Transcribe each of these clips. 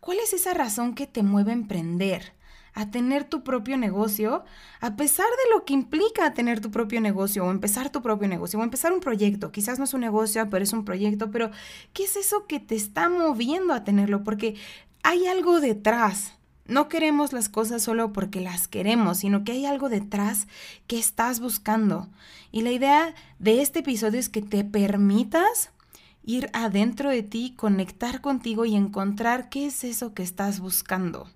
¿Cuál es esa razón que te mueve a emprender? a tener tu propio negocio, a pesar de lo que implica tener tu propio negocio o empezar tu propio negocio o empezar un proyecto. Quizás no es un negocio, pero es un proyecto, pero ¿qué es eso que te está moviendo a tenerlo? Porque hay algo detrás. No queremos las cosas solo porque las queremos, sino que hay algo detrás que estás buscando. Y la idea de este episodio es que te permitas ir adentro de ti, conectar contigo y encontrar qué es eso que estás buscando.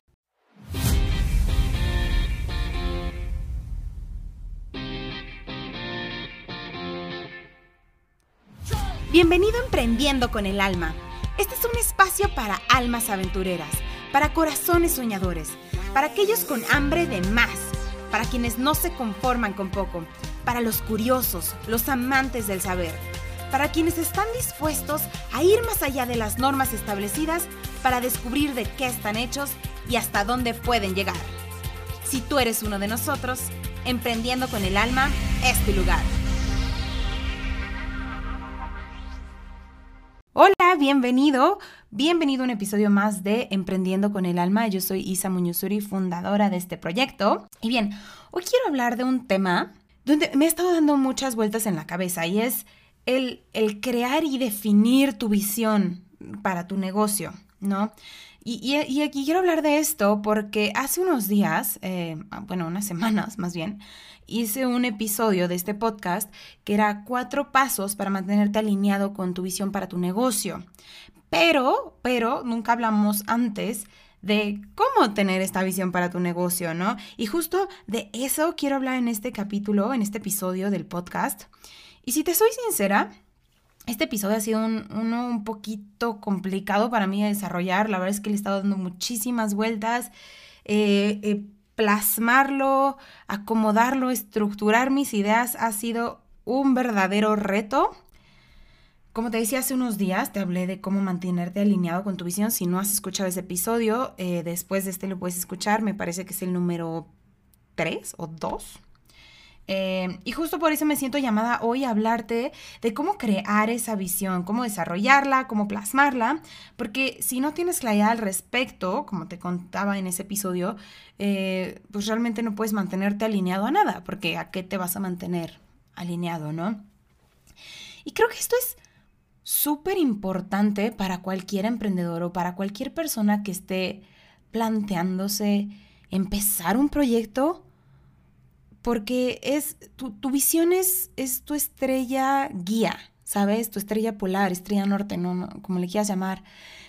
Bienvenido a Emprendiendo con el Alma. Este es un espacio para almas aventureras, para corazones soñadores, para aquellos con hambre de más, para quienes no se conforman con poco, para los curiosos, los amantes del saber, para quienes están dispuestos a ir más allá de las normas establecidas para descubrir de qué están hechos y hasta dónde pueden llegar. Si tú eres uno de nosotros, Emprendiendo con el Alma es tu lugar. Hola, bienvenido. Bienvenido a un episodio más de Emprendiendo con el Alma. Yo soy Isa Muñozuri, fundadora de este proyecto. Y bien, hoy quiero hablar de un tema donde me ha estado dando muchas vueltas en la cabeza y es el, el crear y definir tu visión para tu negocio, ¿no? Y, aquí quiero hablar de esto porque hace unos días, eh, bueno, unas semanas más bien, hice un episodio de este podcast que era cuatro pasos para mantenerte alineado con tu visión para tu negocio. Pero, pero, nunca hablamos antes de cómo tener esta visión para tu negocio, ¿no? Y justo de eso quiero hablar en este capítulo, en este episodio del podcast. Y si te soy sincera, este episodio ha sido un, uno un poquito complicado para mí de desarrollar. La verdad es que le he estado dando muchísimas vueltas. Eh, eh, plasmarlo, acomodarlo, estructurar mis ideas ha sido un verdadero reto. Como te decía hace unos días, te hablé de cómo mantenerte alineado con tu visión. Si no has escuchado ese episodio, eh, después de este lo puedes escuchar. Me parece que es el número 3 o 2. Eh, y justo por eso me siento llamada hoy a hablarte de cómo crear esa visión, cómo desarrollarla, cómo plasmarla, porque si no tienes claridad al respecto, como te contaba en ese episodio, eh, pues realmente no puedes mantenerte alineado a nada, porque ¿a qué te vas a mantener alineado, no? Y creo que esto es súper importante para cualquier emprendedor o para cualquier persona que esté planteándose empezar un proyecto porque es, tu, visión es, es, tu estrella guía, ¿sabes? Tu estrella polar, estrella norte, no, como le quieras llamar.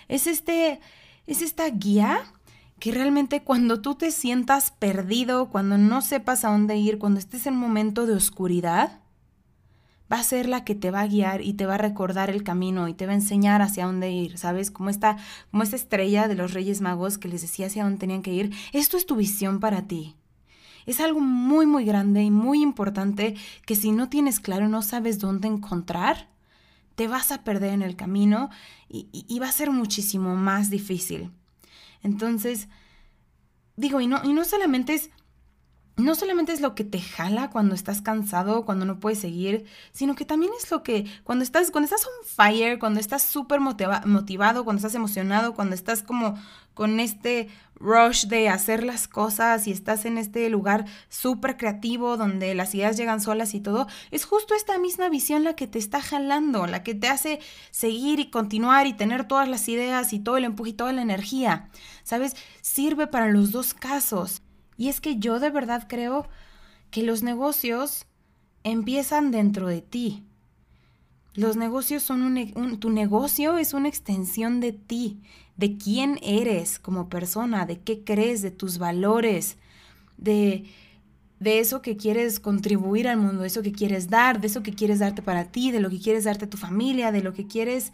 Es, este, es esta guía que realmente cuando tú te sientas perdido, cuando no sepas a dónde ir, cuando estés en un momento de oscuridad, va a ser la que te va a guiar y te va a recordar el camino y te va a enseñar hacia dónde ir, ¿sabes? Como esta, como esta estrella de los Reyes Magos que les decía hacia dónde tenían que ir. Esto es tu visión para ti. Es algo muy, muy grande y muy importante que si no tienes claro, no sabes dónde encontrar, te vas a perder en el camino y, va a ser muchísimo más difícil. Entonces, digo, y no, y no solamente es no solamente es lo que te jala cuando estás cansado, cuando no puedes seguir, sino que también es lo que cuando estás, cuando estás on fire, cuando estás súper motivado, cuando estás emocionado, cuando estás como con este rush de hacer las cosas y estás en este lugar súper creativo donde las ideas llegan solas y todo, es justo esta misma visión la que te está jalando, la que te hace seguir y continuar y tener todas las ideas y todo el empuje y toda la energía. ¿Sabes? Sirve para los dos casos. Y es que yo de verdad creo que los negocios empiezan dentro de ti. Los negocios son un, tu negocio es una extensión de ti, de quién eres como persona, de qué crees, de tus valores, de, de eso que quieres contribuir al mundo, de eso que quieres dar, de eso que quieres darte para ti, de lo que quieres darte a tu familia, de lo que quieres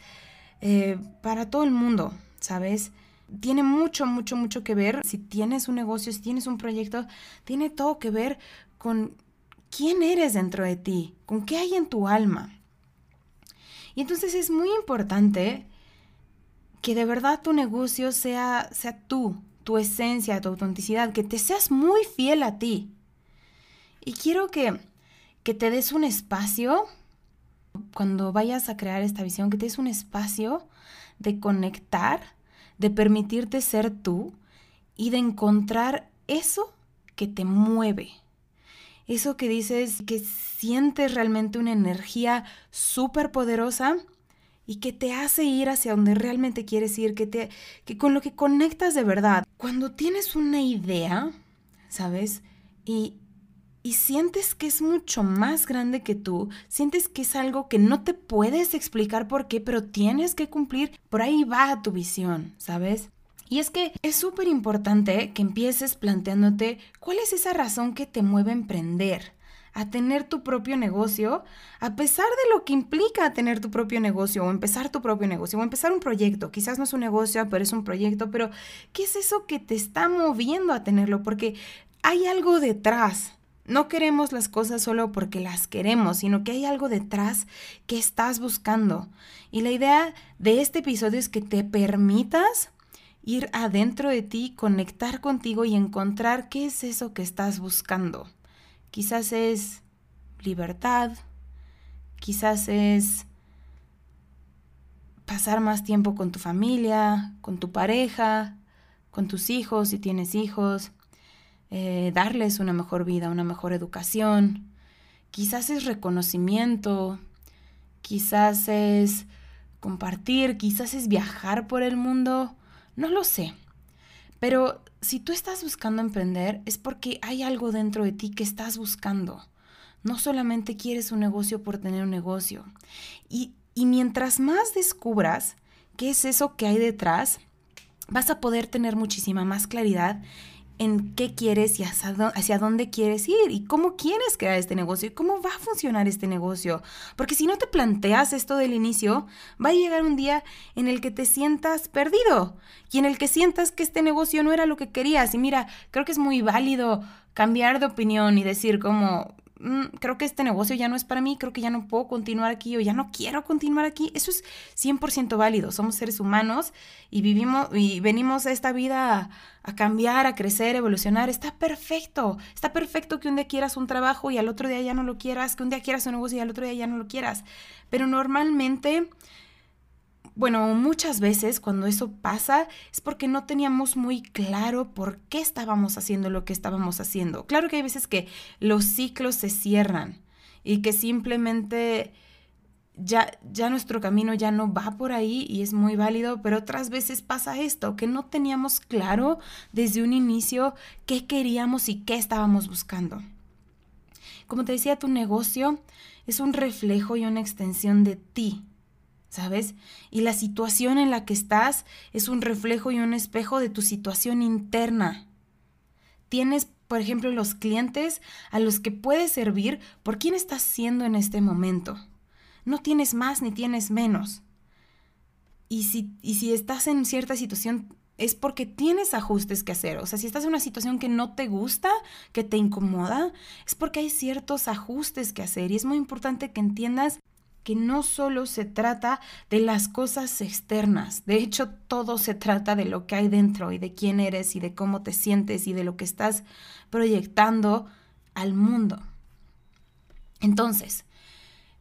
eh, para todo el mundo, ¿sabes? Tiene mucho, mucho, mucho que ver. Si tienes un negocio, si tienes un proyecto, tiene todo que ver con quién eres dentro de ti, con qué hay en tu alma. Y entonces es muy importante que de verdad tu negocio sea, sea tú, tu esencia, tu autenticidad, que te seas muy fiel a ti. Y quiero que, que te des un espacio, cuando vayas a crear esta visión, que te des un espacio de conectar de permitirte ser tú y de encontrar eso que te mueve. Eso que dices que sientes realmente una energía súper poderosa y que te hace ir hacia donde realmente quieres ir, que, te, que con lo que conectas de verdad. Cuando tienes una idea, ¿sabes? Y, y sientes que es mucho más grande que tú, sientes que es algo que no te puedes explicar por qué, pero tienes que cumplir, por ahí va tu visión, ¿sabes? Y es que es súper importante que empieces planteándote cuál es esa razón que te mueve a emprender, a tener tu propio negocio, a pesar de lo que implica tener tu propio negocio o empezar tu propio negocio o empezar un proyecto. Quizás no es un negocio, pero es un proyecto, pero ¿qué es eso que te está moviendo a tenerlo? Porque hay algo detrás. No queremos las cosas solo porque las queremos, sino que hay algo detrás que estás buscando. Y la idea de este episodio es que te permitas ir adentro de ti, conectar contigo y encontrar qué es eso que estás buscando. Quizás es libertad, quizás es pasar más tiempo con tu familia, con tu pareja, con tus hijos si tienes hijos, eh, darles una mejor vida, una mejor educación. Quizás es reconocimiento, quizás es compartir, quizás es viajar por el mundo no lo sé. Pero si tú estás buscando emprender es porque hay algo dentro de ti que estás buscando. No solamente quieres un negocio por tener un negocio. Y, y mientras más descubras qué es eso que hay detrás, vas a poder tener muchísima más claridad en qué quieres y hacia dónde quieres ir y cómo quieres crear este negocio y cómo va a funcionar este negocio. Porque si no te planteas esto del inicio, va a llegar un día en el que te sientas perdido y en el que sientas que este negocio no era lo que querías. Y mira, creo que es muy válido cambiar de opinión y decir como, Mm, creo que este negocio ya no es para mí, creo que ya no puedo continuar aquí o ya no quiero continuar aquí. Eso es 100% válido. Somos seres humanos y vivimos y venimos a esta vida a, a, cambiar, a crecer, a evolucionar. Está perfecto. Está perfecto que un día quieras un trabajo y al otro día ya no lo quieras, que un día quieras un negocio y al otro día ya no lo quieras. Pero normalmente bueno, muchas veces cuando eso pasa es porque no teníamos muy claro por qué estábamos haciendo lo que estábamos haciendo. Claro que hay veces que los ciclos se cierran y que simplemente ya, ya nuestro camino ya no va por ahí y es muy válido, pero otras veces pasa esto, que no teníamos claro desde un inicio qué queríamos y qué estábamos buscando. Como te decía, tu negocio es un reflejo y una extensión de ti, ¿sabes? Y la situación en la que estás es un reflejo y un espejo de tu situación interna. Tienes, por ejemplo, los clientes a los que puedes servir por quién estás siendo en este momento. No tienes más ni tienes menos. Y si, y si estás en cierta situación es porque tienes ajustes que hacer. O sea, si estás en una situación que no te gusta, que te incomoda, es porque hay ciertos ajustes que hacer. Y es muy importante que entiendas que no solo se trata de las cosas externas, de hecho todo se trata de lo que hay dentro y de quién eres y de cómo te sientes y de lo que estás proyectando al mundo. Entonces,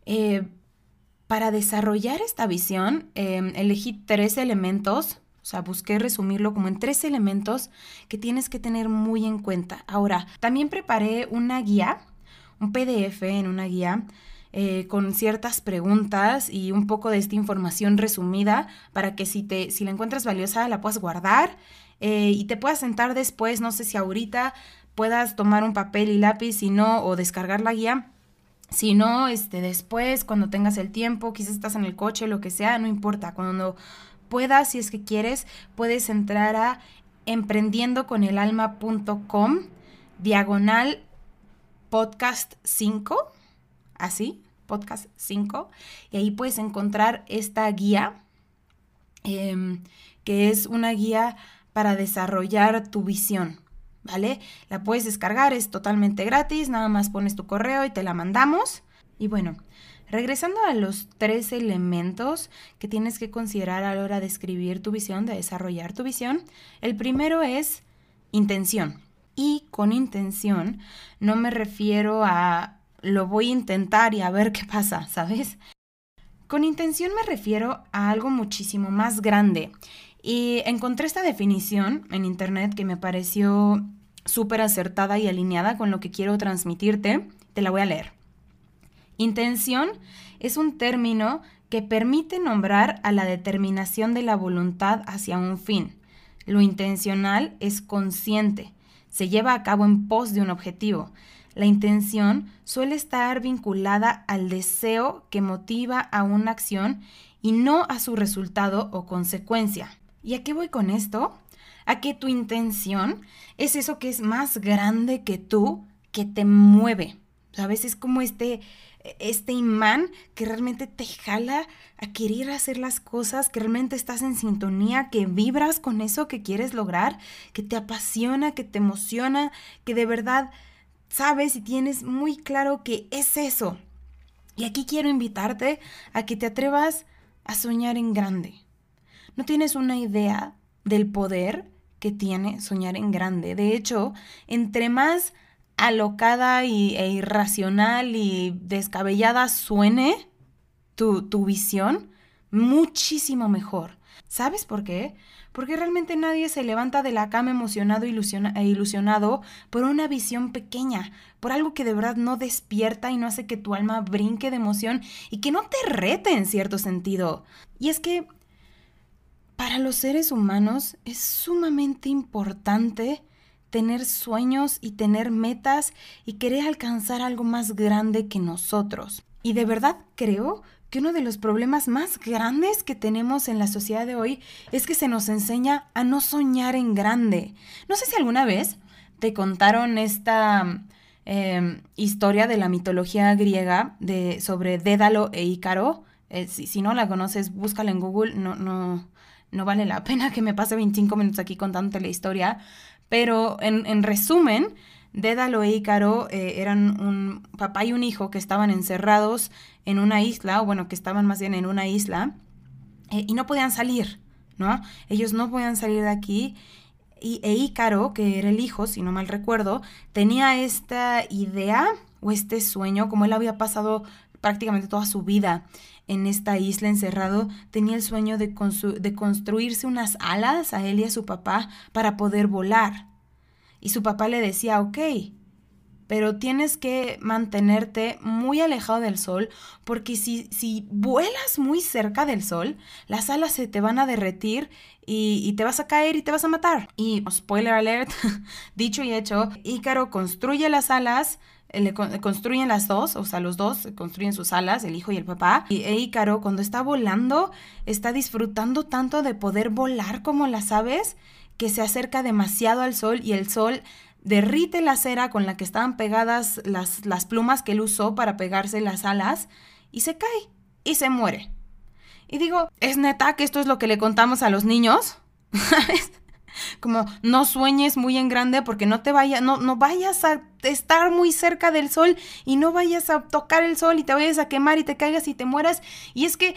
eh, para desarrollar esta visión, em, elegí tres elementos, o sea, busqué resumirlo como en tres elementos que tienes que tener muy en cuenta. Ahora, también preparé una guía, un PDF en una guía eh, con ciertas preguntas y un poco de esta información resumida para que si, te, si la encuentras valiosa la puedas guardar eh, y te puedas sentar después, no sé si ahorita puedas tomar un papel y lápiz, si no, o descargar la guía. Si no, este, después, cuando tengas el tiempo, quizás estás en el coche, lo que sea, no importa. Cuando puedas, si es que quieres, puedes entrar a emprendiendoconelalma.com diagonal podcast 5, así, podcast 5, y ahí puedes encontrar esta guía, em, que es una guía para desarrollar tu visión, ¿vale? La puedes descargar, es totalmente gratis, nada más pones tu correo y te la mandamos. Y bueno, regresando a los tres elementos que tienes que considerar a la hora de escribir tu visión, de desarrollar tu visión, el primero es intención. Y con intención no me refiero a lo voy a intentar y a ver qué pasa, ¿sabes? Con intención me refiero a algo muchísimo más grande Y encontré esta definición en internet que me pareció súper acertada y alineada con lo que quiero transmitirte. Te la voy a leer. Intención es un término que permite nombrar a la determinación de la voluntad hacia un fin. Lo intencional es consciente, se lleva a cabo en pos de un objetivo. La intención suele estar vinculada al deseo que motiva a una acción y no a su resultado o consecuencia. ¿Y a qué voy con esto? A que tu intención es eso que es más grande que tú, que te mueve. ¿Sabes? Es como este, este imán que realmente te jala a querer hacer las cosas, que realmente estás en sintonía, que vibras con eso que quieres lograr, que te apasiona, que te emociona, que de verdad sabes y tienes muy claro que es eso. Y aquí quiero invitarte a que te atrevas a soñar en grande. No tienes una idea del poder que tiene soñar en grande. De hecho, entre más alocada y, e irracional y descabellada suene tu, tu visión, muchísimo mejor. ¿Sabes por qué? Porque realmente nadie se levanta de la cama emocionado e ilusionado por una visión pequeña, por algo que de verdad no despierta y no hace que tu alma brinque de emoción y que no te rete en cierto sentido. Y es que para los seres humanos es sumamente importante tener sueños y tener metas y querer alcanzar algo más grande que nosotros. Y de verdad creo que uno de los problemas más grandes que tenemos en la sociedad de hoy es que se nos enseña a no soñar en grande. No sé si alguna vez te contaron esta em, historia de la mitología griega de, sobre Dédalo e Ícaro. Eh, si, no la conoces, búscala en Google. No, no, no vale la pena que me pase 25 minutos aquí contándote la historia. Pero en, en resumen, Dédalo e Ícaro eh, eran un papá y un hijo que estaban encerrados en una isla, o bueno, que estaban más bien en una isla, eh, y no podían salir, ¿no? Ellos no podían salir de aquí. Y, e Ícaro, que era el hijo, si no mal recuerdo, tenía esta idea o este sueño, como él había pasado prácticamente toda su vida en esta isla encerrado, tenía el sueño de, de construirse unas alas a él y a su papá para poder volar. Y su papá le decía, ok, pero tienes que mantenerte muy alejado del sol porque si, si vuelas muy cerca del sol, las alas se te van a derretir y, te vas a caer y te vas a matar. Y spoiler alert, dicho y hecho, Ícaro construye las alas, eh, le construyen las dos, o sea, los dos construyen sus alas, el hijo y el papá. Y e Ícaro, cuando está volando, está disfrutando tanto de poder volar como las aves que se acerca demasiado al sol y el sol derrite la cera con la que estaban pegadas las, las plumas que él usó para pegarse las alas y se cae y se muere. Y digo, ¿es neta que esto es lo que le contamos a los niños? Como no sueñes muy en grande porque no te vaya, no, no vayas a estar muy cerca del sol y no vayas a tocar el sol y te vayas a quemar y te caigas y te mueras. Y es que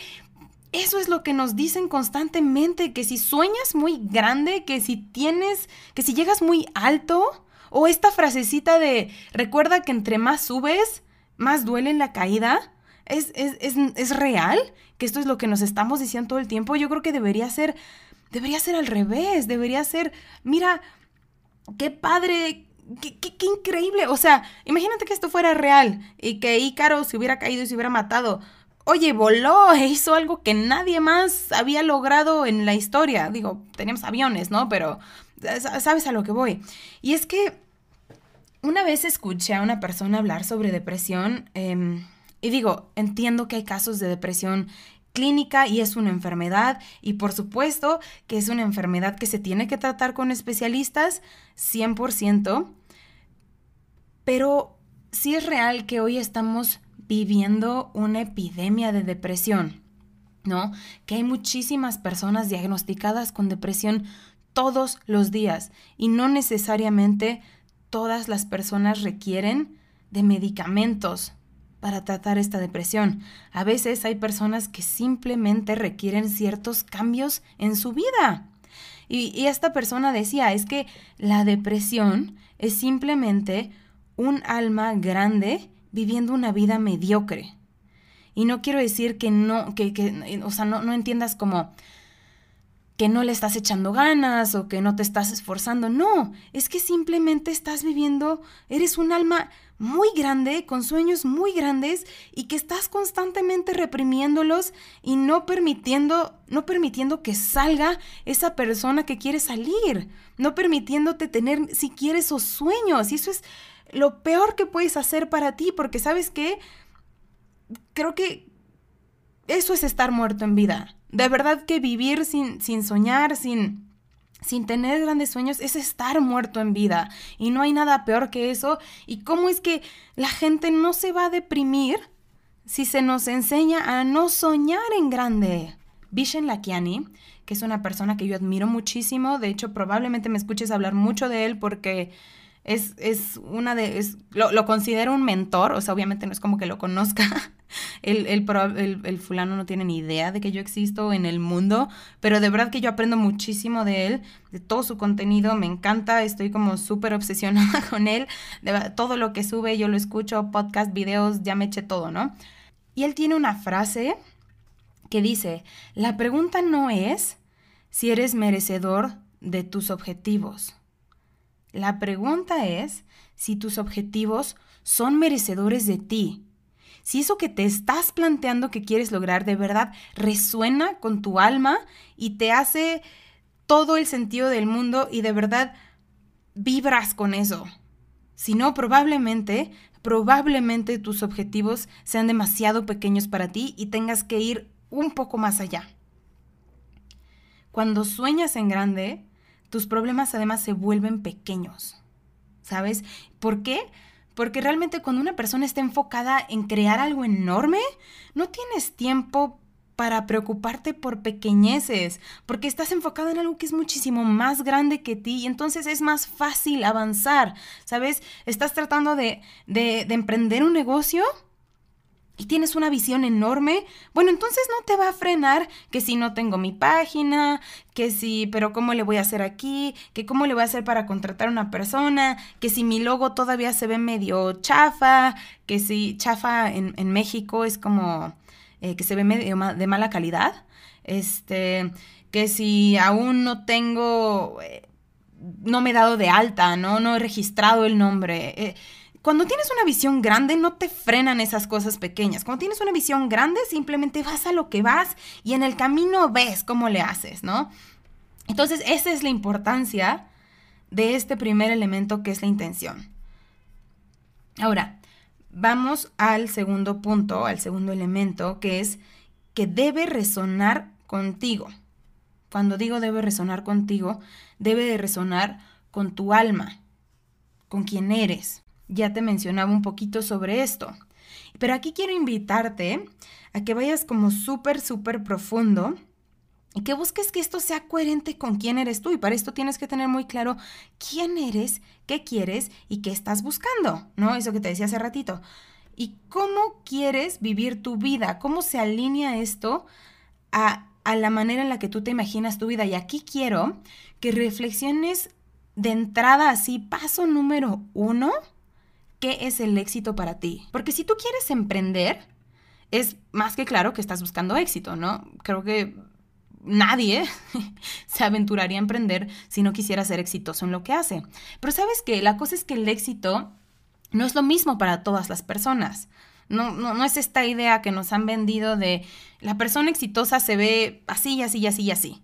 eso es lo que nos dicen constantemente, que si sueñas muy grande, que si tienes, que si llegas muy alto, o esta frasecita de recuerda que entre más subes, más duele la caída. ¿Es, es, es, es real? Que esto es lo que nos estamos diciendo todo el tiempo. Yo creo que debería ser, debería ser al revés, debería ser, mira, qué padre, Qué, qué, qué, increíble. O sea, imagínate que esto fuera real y que Ícaro se hubiera caído y se hubiera matado oye, voló e hizo algo que nadie más había logrado en la historia. Digo, teníamos aviones, ¿no? Pero sabes a lo que voy. Y es que una vez escuché a una persona hablar sobre depresión em, y digo, entiendo que hay casos de depresión clínica y es una enfermedad y por supuesto que es una enfermedad que se tiene que tratar con especialistas 100%, pero sí es real que hoy estamos viviendo una epidemia de depresión, ¿no? Que hay muchísimas personas diagnosticadas con depresión todos los días y no necesariamente todas las personas requieren de medicamentos para tratar esta depresión. A veces hay personas que simplemente requieren ciertos cambios en su vida. Y, y, esta persona decía, es que la depresión es simplemente un alma grande viviendo una vida mediocre. Y no quiero decir que no, que, que o sea, no, no entiendas como que no le estás echando ganas o que no te estás esforzando. No, es que simplemente estás viviendo, eres un alma muy grande, con sueños muy grandes y que estás constantemente reprimiéndolos y no permitiendo, no permitiendo que salga esa persona que quiere salir, no permitiéndote tener siquiera esos sueños. Y eso es lo peor que puedes hacer para ti, porque sabes que creo que eso es estar muerto en vida. De verdad que vivir sin, sin soñar, sin, sin tener grandes sueños, es estar muerto en vida. Y no hay nada peor que eso. ¿Y cómo es que la gente no se va a deprimir si se nos enseña a no soñar en grande? Vishen Lakiani, que es una persona que yo admiro muchísimo, de hecho probablemente me escuches hablar mucho de él porque es, es una de, es, lo, lo, considero un mentor, o sea, obviamente no es como que lo conozca, el, el, el, fulano no tiene ni idea de que yo existo en el mundo, pero de verdad que yo aprendo muchísimo de él, de todo su contenido, me encanta, estoy como súper obsesionada con él, de, todo lo que sube yo lo escucho, podcast, videos, ya me eché todo, ¿no? Y él tiene una frase que dice, la pregunta no es si eres merecedor de tus objetivos la pregunta es si tus objetivos son merecedores de ti. Si eso que te estás planteando que quieres lograr de verdad resuena con tu alma y te hace todo el sentido del mundo y de verdad vibras con eso. Si no, probablemente, probablemente tus objetivos sean demasiado pequeños para ti y tengas que ir un poco más allá. Cuando sueñas en grande, tus problemas además se vuelven pequeños. ¿Sabes? ¿Por qué? Porque realmente cuando una persona está enfocada en crear algo enorme, no tienes tiempo para preocuparte por pequeñeces, porque estás enfocado en algo que es muchísimo más grande que ti y entonces es más fácil avanzar, ¿sabes? Estás tratando de, de, de emprender un negocio y tienes una visión enorme, bueno, entonces no te va a frenar que si no tengo mi página, que si, pero ¿cómo le voy a hacer aquí? Que cómo le voy a hacer para contratar a una persona, que si mi logo todavía se ve medio chafa, que si chafa en, México es como eh, que se ve medio de mala calidad, este, que si aún no tengo, eh, no me he dado de alta, ¿no? No he registrado el nombre. Eh, cuando tienes una visión grande, no te frenan esas cosas pequeñas. Cuando tienes una visión grande, simplemente vas a lo que vas y en el camino ves cómo le haces, ¿no? Entonces, esa es la importancia de este primer elemento que es la intención. Ahora, vamos al segundo punto, al segundo elemento, que es que debe resonar contigo. Cuando digo debe resonar contigo, debe de resonar con tu alma, con quien eres, ya te mencionaba un poquito sobre esto. Pero aquí quiero invitarte a que vayas como súper, súper profundo y que busques que esto sea coherente con quién eres tú. Y para esto tienes que tener muy claro quién eres, qué quieres y qué estás buscando, ¿no? Eso que te decía hace ratito. Y cómo quieres vivir tu vida, cómo se alinea esto a, a la manera en la que tú te imaginas tu vida. Y aquí quiero que reflexiones de entrada así, paso número uno, qué es el éxito para ti. Porque si tú quieres emprender, es más que claro que estás buscando éxito, ¿no? Creo que nadie se aventuraría a emprender si no quisiera ser exitoso en lo que hace. Pero sabes que la cosa es que el éxito no es lo mismo para todas las personas. No, no, no es esta idea que nos han vendido de la persona exitosa se ve así y así y así y así.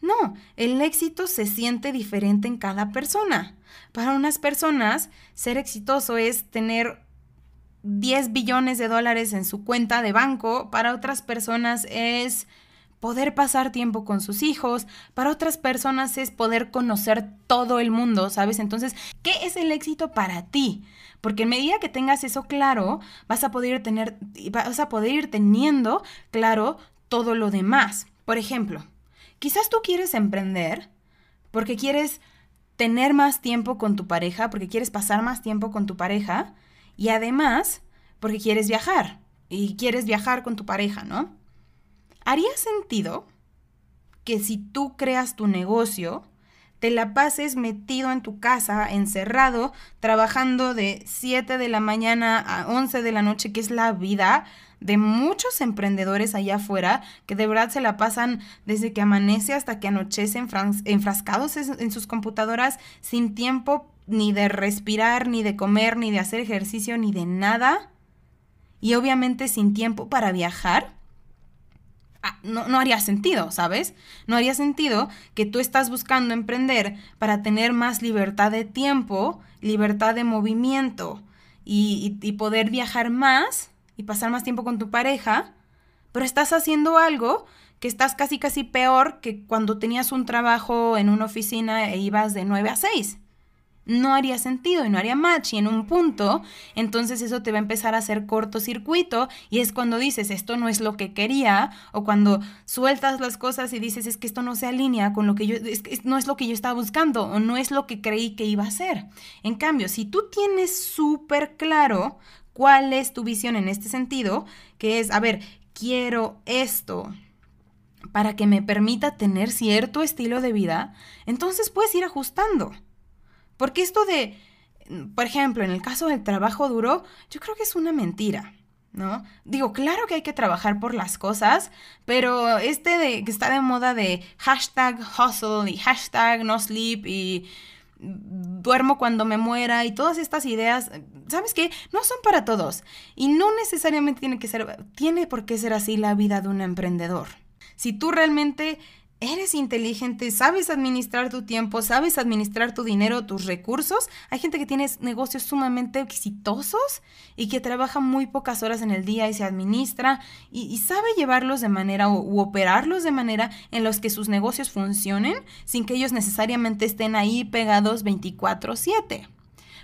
No, el éxito se siente diferente en cada persona. Para unas personas, ser exitoso es tener 10 billones de dólares en su cuenta de banco. Para otras personas es poder pasar tiempo con sus hijos. Para otras personas es poder conocer todo el mundo, ¿sabes? Entonces, ¿qué es el éxito para ti? Porque en medida que tengas eso claro, vas a poder tener, vas a poder ir teniendo claro todo lo demás. Por ejemplo, Quizás tú quieres emprender porque quieres tener más tiempo con tu pareja, porque quieres pasar más tiempo con tu pareja y además porque quieres viajar y quieres viajar con tu pareja, ¿no? ¿Haría sentido que si tú creas tu negocio, te la pases metido en tu casa, encerrado, trabajando de 7 de la mañana a 11 de la noche, que es la vida de muchos emprendedores allá afuera que de verdad se la pasan desde que amanece hasta que anochece enfrascados en sus computadoras sin tiempo ni de respirar, ni de comer, ni de hacer ejercicio, ni de nada. Y obviamente sin tiempo para viajar Ah, no, haría sentido, ¿sabes? No haría sentido que tú estás buscando emprender para tener más libertad de tiempo, libertad de movimiento y, y poder viajar más y pasar más tiempo con tu pareja, pero estás haciendo algo que estás casi casi peor que cuando tenías un trabajo en una oficina e ibas de 9 a 6 no haría sentido y no haría match y en un punto, entonces eso te va a empezar a hacer cortocircuito y es cuando dices esto no es lo que quería o cuando sueltas las cosas y dices es que esto no se alinea con lo que yo, no es lo que yo estaba buscando o no es lo que creí que iba a ser. En cambio, si tú tienes súper claro cuál es tu visión en este sentido, que es, a ver, quiero esto, para que me permita tener cierto estilo de vida, entonces puedes ir ajustando. Porque esto de, por ejemplo, en el caso del trabajo duro, yo creo que es una mentira. ¿No? Digo, claro que hay que trabajar por las cosas, pero este de que está de moda de hashtag hustle y hashtag no sleep y duermo cuando me muera y todas estas ideas, ¿sabes qué? No son para todos y no necesariamente tiene que ser, tiene por qué ser así la vida de un emprendedor. Si tú realmente eres inteligente, sabes administrar tu tiempo, sabes administrar tu dinero, tus recursos. Hay gente que tiene negocios sumamente exitosos y que trabaja muy pocas horas en el día y se administra y, sabe llevarlos de manera u, operarlos de manera en los que sus negocios funcionen sin que ellos necesariamente estén ahí pegados 24/7.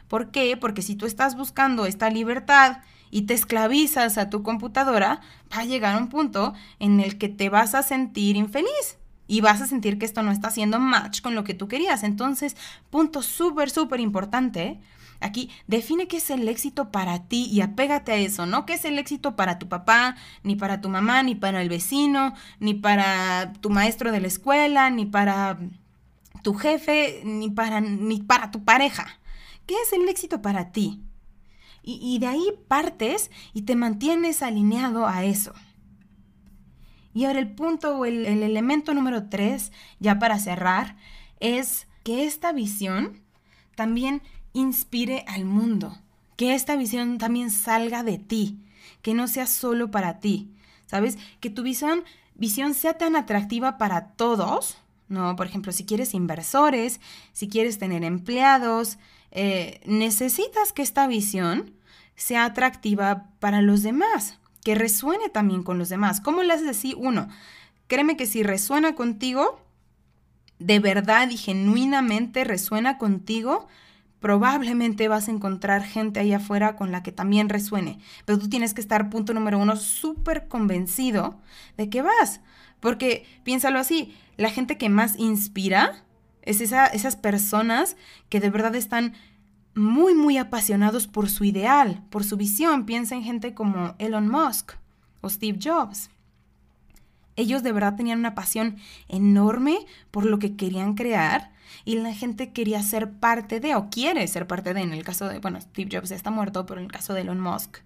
¿Por qué? Porque si tú estás buscando esta libertad y te esclavizas a tu computadora, va a llegar un punto en el que te vas a sentir infeliz y vas a sentir que esto no está haciendo match con lo que tú querías. Entonces, punto súper, súper importante. Aquí, define qué es el éxito para ti y apégate a eso, ¿no? ¿Qué es el éxito para tu papá, ni para tu mamá, ni para el vecino, ni para tu maestro de la escuela, ni para tu jefe, ni para, ni para tu pareja? ¿Qué es el éxito para ti? Y, y de ahí partes y te mantienes alineado a eso. Y ahora el punto o el, elemento número tres, ya para cerrar, es que esta visión también inspire al mundo, que esta visión también salga de ti, que no sea solo para ti, ¿sabes? Que tu visión, visión sea tan atractiva para todos, ¿no? Por ejemplo, si quieres inversores, si quieres tener empleados, eh, necesitas que esta visión sea atractiva para los demás, que resuene también con los demás. ¿Cómo le haces así? Uno, créeme que si resuena contigo, de verdad y genuinamente resuena contigo, probablemente vas a encontrar gente ahí afuera con la que también resuene. Pero tú tienes que estar, punto número uno, súper convencido de que vas. Porque piénsalo así, la gente que más inspira es esa, esas personas que de verdad están muy, muy apasionados por su ideal, por su visión. Piensa en gente como Elon Musk o Steve Jobs. Ellos de verdad tenían una pasión enorme por lo que querían crear y la gente quería ser parte de o quiere ser parte de. En el caso de, bueno, Steve Jobs está muerto, pero en el caso de Elon Musk,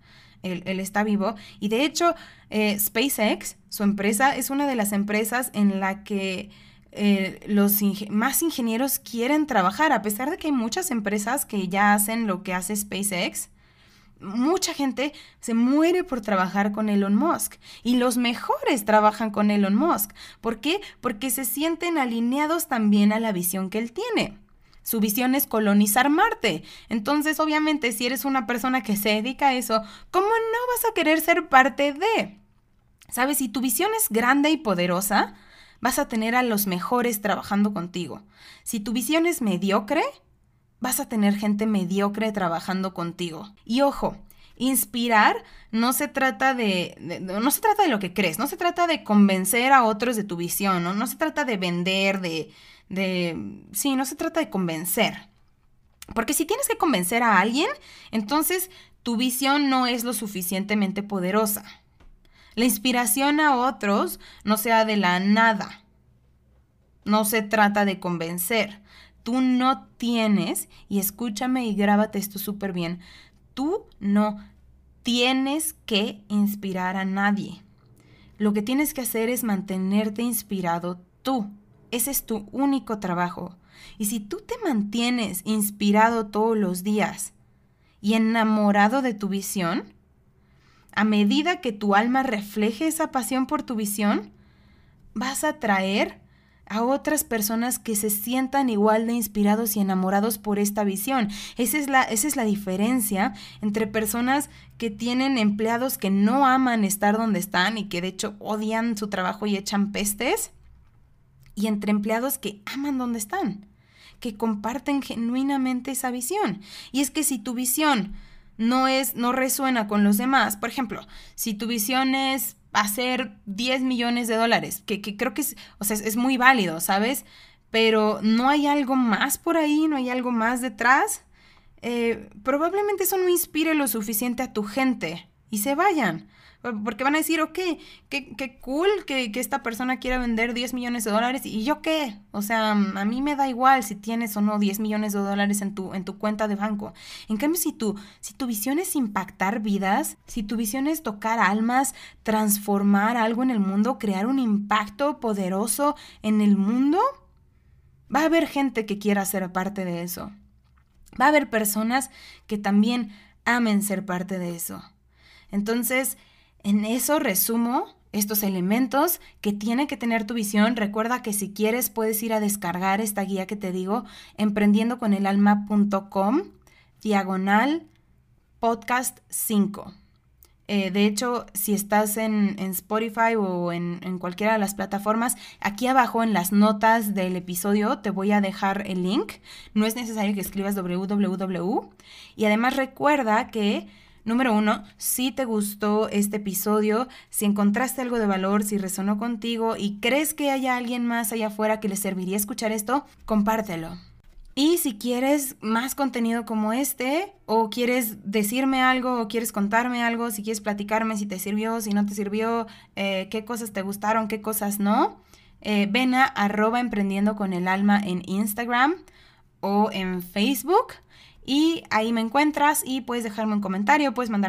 él, está vivo. Y de hecho, eh, SpaceX, su empresa, es una de las empresas en la que eh, los más ingenieros quieren trabajar, a pesar de que hay muchas empresas que ya hacen lo que hace SpaceX. Mucha gente se muere por trabajar con Elon Musk y los mejores trabajan con Elon Musk. ¿Por qué? Porque se sienten alineados también a la visión que él tiene. Su visión es colonizar Marte. Entonces, obviamente, si eres una persona que se dedica a eso, ¿cómo no vas a querer ser parte de? ¿Sabes? Si tu visión es grande y poderosa, vas a tener a los mejores trabajando contigo. Si tu visión es mediocre, vas a tener gente mediocre trabajando contigo. Y ojo, inspirar no se trata de, no se trata de lo que crees, no se trata de convencer a otros de tu visión, ¿no? no se trata de vender, de, de, sí, no se trata de convencer. Porque si tienes que convencer a alguien, entonces tu visión no es lo suficientemente poderosa. La inspiración a otros no sea de la nada. No se trata de convencer. Tú no tienes, y escúchame y grábate esto súper bien, tú no tienes que inspirar a nadie. Lo que tienes que hacer es mantenerte inspirado tú. Ese es tu único trabajo. Y si tú te mantienes inspirado todos los días y enamorado de tu visión, a medida que tu alma refleje esa pasión por tu visión, vas a traer a otras personas que se sientan igual de inspirados y enamorados por esta visión. Esa es la, esa es la diferencia entre personas que tienen empleados que no aman estar donde están y que de hecho odian su trabajo y echan pestes, y entre empleados que aman donde están, que comparten genuinamente esa visión. Y es que si tu visión no es, no resuena con los demás, por ejemplo, si tu visión es hacer 10 millones de dólares, que, creo que es, o sea, es, muy válido, ¿sabes? Pero no hay algo más por ahí, no hay algo más detrás. Eh, probablemente eso no inspire lo suficiente a tu gente y se vayan. Porque van a decir, ok, qué, qué cool que, que, esta persona quiera vender 10 millones de dólares. ¿Y yo qué? O sea, a mí me da igual si tienes o no 10 millones de dólares en tu, en tu cuenta de banco. En cambio, si tu, si tu visión es impactar vidas, si tu visión es tocar almas, transformar algo en el mundo, crear un impacto poderoso en el mundo, va a haber gente que quiera ser parte de eso. Va a haber personas que también amen ser parte de eso. Entonces, en eso resumo estos elementos que tiene que tener tu visión. Recuerda que si quieres puedes ir a descargar esta guía que te digo, emprendiendoconelalma.com, diagonal podcast 5. Eh, de hecho, si estás en, Spotify o en, en, cualquiera de las plataformas, aquí abajo en las notas del episodio te voy a dejar el link. No es necesario que escribas www. Y además recuerda que Número uno, si te gustó este episodio, si encontraste algo de valor, si resonó contigo y crees que haya alguien más allá afuera que le serviría escuchar esto, compártelo. Y si quieres más contenido como este, o quieres decirme algo, o quieres contarme algo, si quieres platicarme si te sirvió, si no te sirvió, eh, qué cosas te gustaron, qué cosas no, eh, ven a arroba emprendiendo con el alma en Instagram o en Facebook y ahí me encuentras y puedes dejarme un comentario, puedes mandar